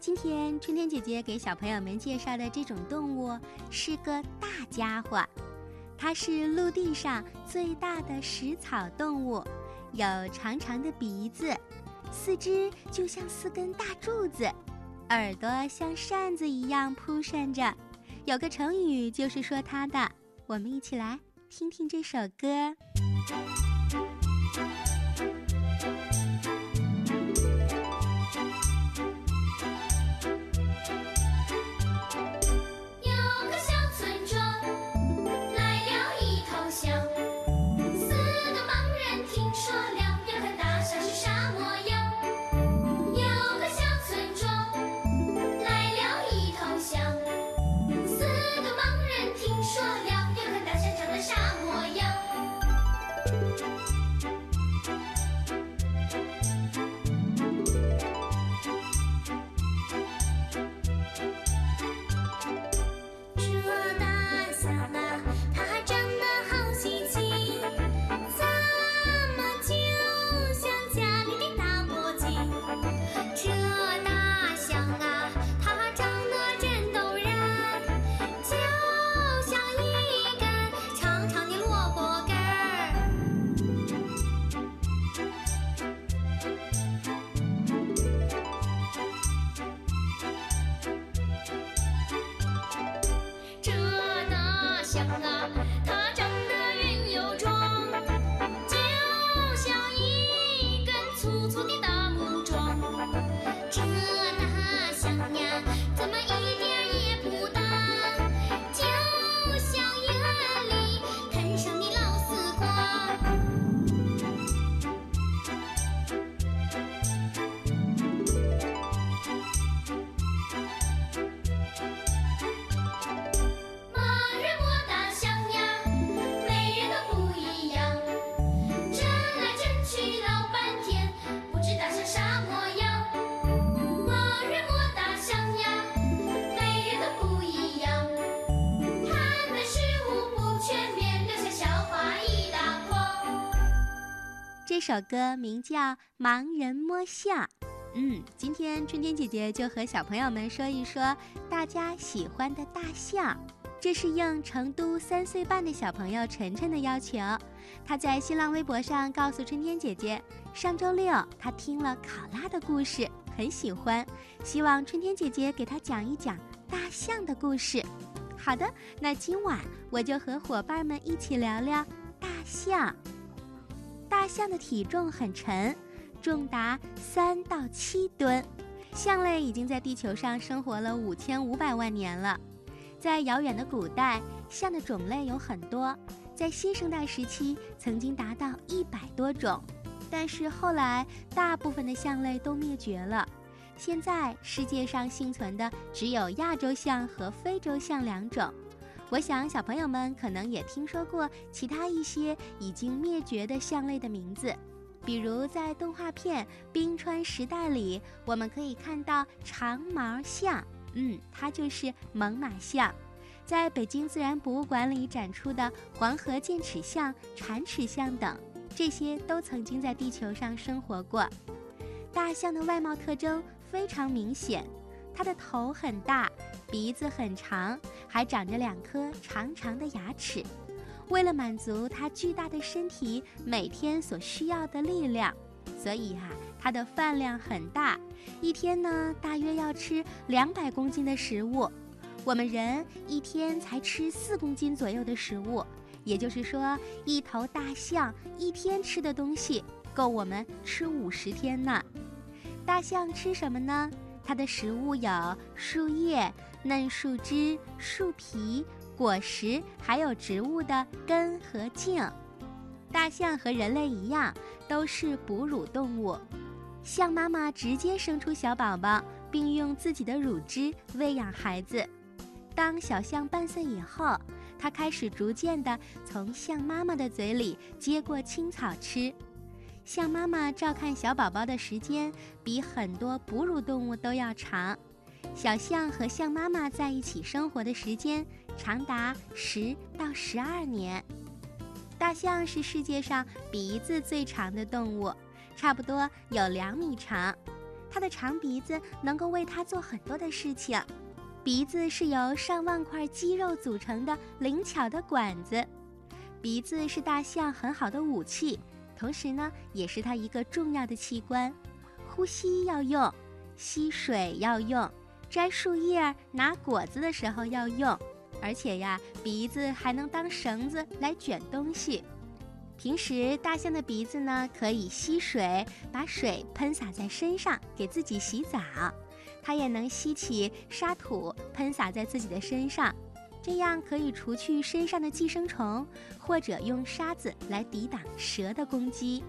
今天春天姐姐给小朋友们介绍的这种动物是个大家伙，它是陆地上最大的食草动物，有长长的鼻子，四肢就像四根大柱子，耳朵像扇子一样扑扇着。有个成语就是说它的，我们一起来听听这首歌。这首歌名叫《盲人摸象》。嗯，今天春天姐姐就和小朋友们说一说大家喜欢的大象。这是应成都三岁半的小朋友晨晨的要求，他在新浪微博上告诉春天姐姐，上周六他听了考拉的故事，很喜欢，希望春天姐姐给他讲一讲大象的故事。好的，那今晚我就和伙伴们一起聊聊大象。大象的体重很沉，重达三到七吨。象类已经在地球上生活了五千五百万年了。在遥远的古代，象的种类有很多，在新生代时期曾经达到一百多种。但是后来，大部分的象类都灭绝了。现在世界上幸存的只有亚洲象和非洲象两种。我想，小朋友们可能也听说过其他一些已经灭绝的象类的名字，比如在动画片《冰川时代》里，我们可以看到长毛象，嗯，它就是猛犸象；在北京自然博物馆里展出的黄河剑齿象、铲齿象等，这些都曾经在地球上生活过。大象的外貌特征非常明显，它的头很大。鼻子很长，还长着两颗长长的牙齿。为了满足它巨大的身体每天所需要的力量，所以啊，它的饭量很大，一天呢大约要吃两百公斤的食物。我们人一天才吃四公斤左右的食物，也就是说，一头大象一天吃的东西够我们吃五十天呢。大象吃什么呢？它的食物有树叶、嫩树枝、树皮、果实，还有植物的根和茎。大象和人类一样，都是哺乳动物。象妈妈直接生出小宝宝，并用自己的乳汁喂养孩子。当小象半岁以后，它开始逐渐地从象妈妈的嘴里接过青草吃。象妈妈照看小宝宝的时间比很多哺乳动物都要长，小象和象妈妈在一起生活的时间长达十到十二年。大象是世界上鼻子最长的动物，差不多有两米长。它的长鼻子能够为它做很多的事情。鼻子是由上万块肌肉组成的灵巧的管子，鼻子是大象很好的武器，同时呢，也是它一个重要的器官。呼吸要用，吸水要用，摘树叶、拿果子的时候要用，而且呀，鼻子还能当绳子来卷东西。平时大象的鼻子呢，可以吸水，把水喷洒在身上，给自己洗澡。它也能吸起沙土，喷洒在自己的身上，这样可以除去身上的寄生虫，或者用沙子来抵挡蛇的攻击。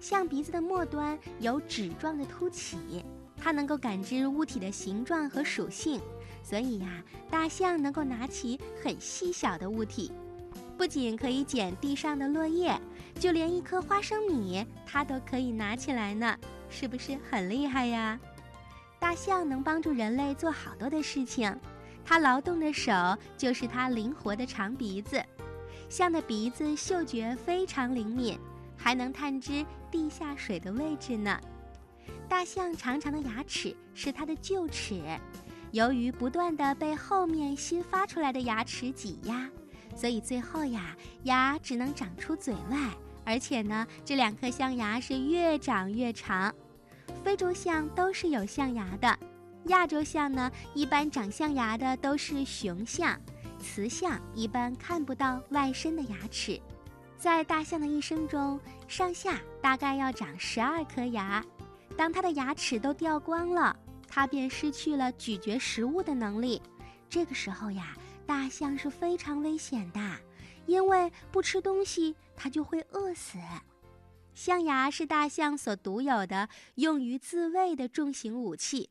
象鼻子的末端有纸状的凸起，它能够感知物体的形状和属性，所以呀，大象能够拿起很细小的物体。不仅可以捡地上的落叶，就连一颗花生米它都可以拿起来呢，是不是很厉害呀？大象能帮助人类做好多的事情，它劳动的手就是它灵活的长鼻子。象的鼻子嗅觉非常灵敏，还能探知地下水的位置呢。大象长长的牙齿是它的臼齿，由于不断的被后面新发出来的牙齿挤压。所以最后呀，牙只能长出嘴外，而且呢，这两颗象牙是越长越长。非洲象都是有象牙的，亚洲象呢，一般长象牙的都是雄象，雌象一般看不到外伸的牙齿。在大象的一生中，上下大概要长十二颗牙。当它的牙齿都掉光了，它便失去了咀嚼食物的能力。这个时候呀。大象是非常危险的，因为不吃东西它就会饿死。象牙是大象所独有的用于自卫的重型武器，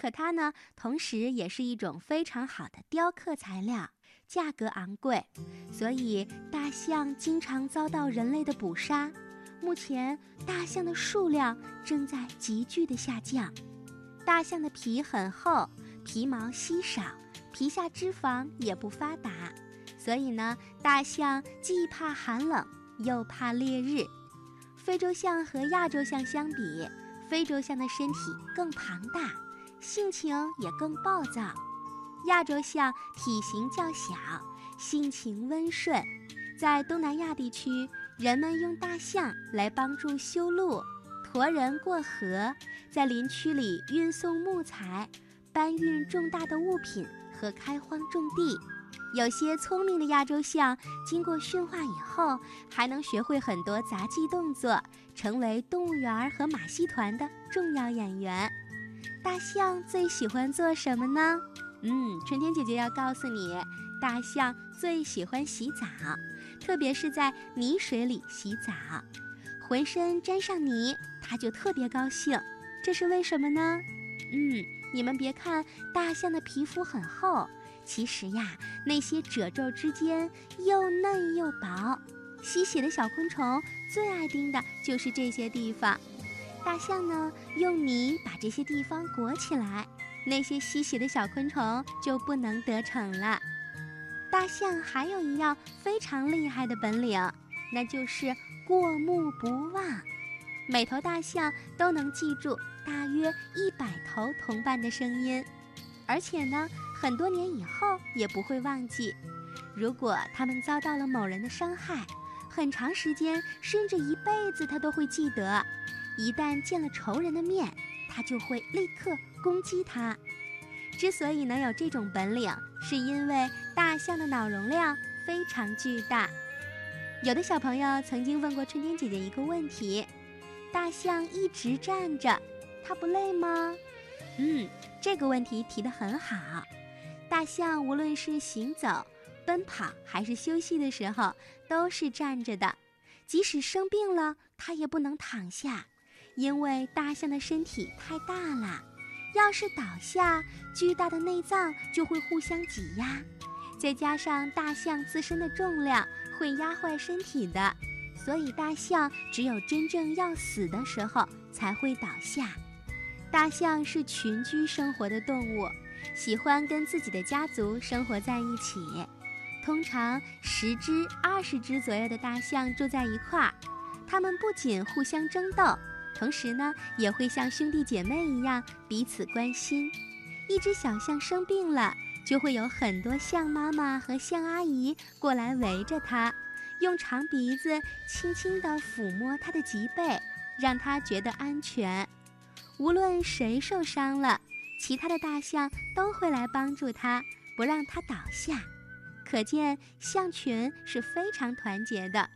可它呢，同时也是一种非常好的雕刻材料，价格昂贵，所以大象经常遭到人类的捕杀。目前，大象的数量正在急剧的下降。大象的皮很厚，皮毛稀少。皮下脂肪也不发达，所以呢，大象既怕寒冷又怕烈日。非洲象和亚洲象相比，非洲象的身体更庞大，性情也更暴躁。亚洲象体型较小，性情温顺。在东南亚地区，人们用大象来帮助修路、驮人过河，在林区里运送木材、搬运重大的物品。和开荒种地，有些聪明的亚洲象经过驯化以后，还能学会很多杂技动作，成为动物园和马戏团的重要演员。大象最喜欢做什么呢？嗯，春天姐姐要告诉你，大象最喜欢洗澡，特别是在泥水里洗澡，浑身沾上泥，它就特别高兴。这是为什么呢？嗯。你们别看大象的皮肤很厚，其实呀，那些褶皱之间又嫩又薄。吸血的小昆虫最爱叮的就是这些地方。大象呢，用泥把这些地方裹起来，那些吸血的小昆虫就不能得逞了。大象还有一样非常厉害的本领，那就是过目不忘。每头大象都能记住大约一百头同伴的声音，而且呢，很多年以后也不会忘记。如果它们遭到了某人的伤害，很长时间甚至一辈子，它都会记得。一旦见了仇人的面，它就会立刻攻击他。之所以能有这种本领，是因为大象的脑容量非常巨大。有的小朋友曾经问过春天姐姐一个问题。大象一直站着，它不累吗？嗯，这个问题提得很好。大象无论是行走、奔跑还是休息的时候，都是站着的。即使生病了，它也不能躺下，因为大象的身体太大了。要是倒下，巨大的内脏就会互相挤压，再加上大象自身的重量，会压坏身体的。所以，大象只有真正要死的时候才会倒下。大象是群居生活的动物，喜欢跟自己的家族生活在一起。通常十只、二十只左右的大象住在一块儿。它们不仅互相争斗，同时呢，也会像兄弟姐妹一样彼此关心。一只小象生病了，就会有很多象妈妈和象阿姨过来围着它，用长鼻子轻轻地抚摸它的脊背，让它觉得安全。无论谁受伤了，其他的大象都会来帮助它，不让它倒下。可见象群是非常团结的。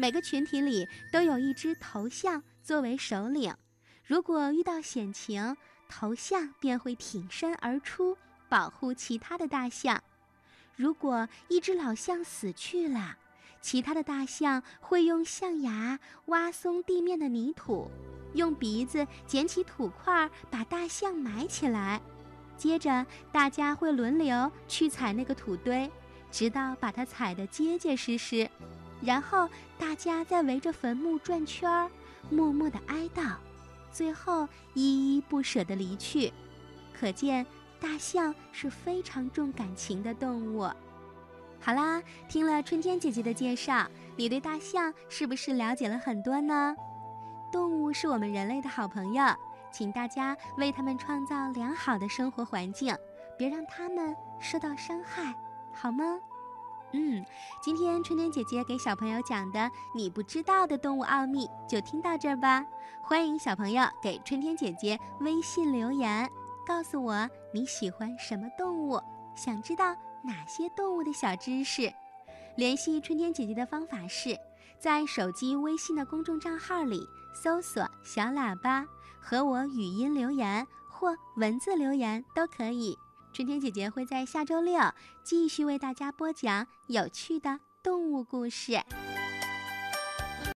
每个群体里都有一只头象作为首领，如果遇到险情，头象便会挺身而出，保护其他的大象。如果一只老象死去了，其他的大象会用象牙挖松地面的泥土，用鼻子捡起土块把大象埋起来。接着，大家会轮流去踩那个土堆，直到把它踩得结结实实。然后大家再围着坟墓转圈儿，默默地哀悼，最后依依不舍地离去。可见大象是非常重感情的动物。好啦，听了春天姐姐的介绍，你对大象是不是了解了很多呢？动物是我们人类的好朋友，请大家为它们创造良好的生活环境，别让它们受到伤害，好吗？嗯，今天春天姐姐给小朋友讲的你不知道的动物奥秘就听到这儿吧。欢迎小朋友给春天姐姐微信留言，告诉我你喜欢什么动物，想知道哪些动物的小知识。联系春天姐姐的方法是在手机微信的公众账号里搜索“小喇叭”，和我语音留言或文字留言都可以。春天姐姐会在下周六继续为大家播讲有趣的动物故事。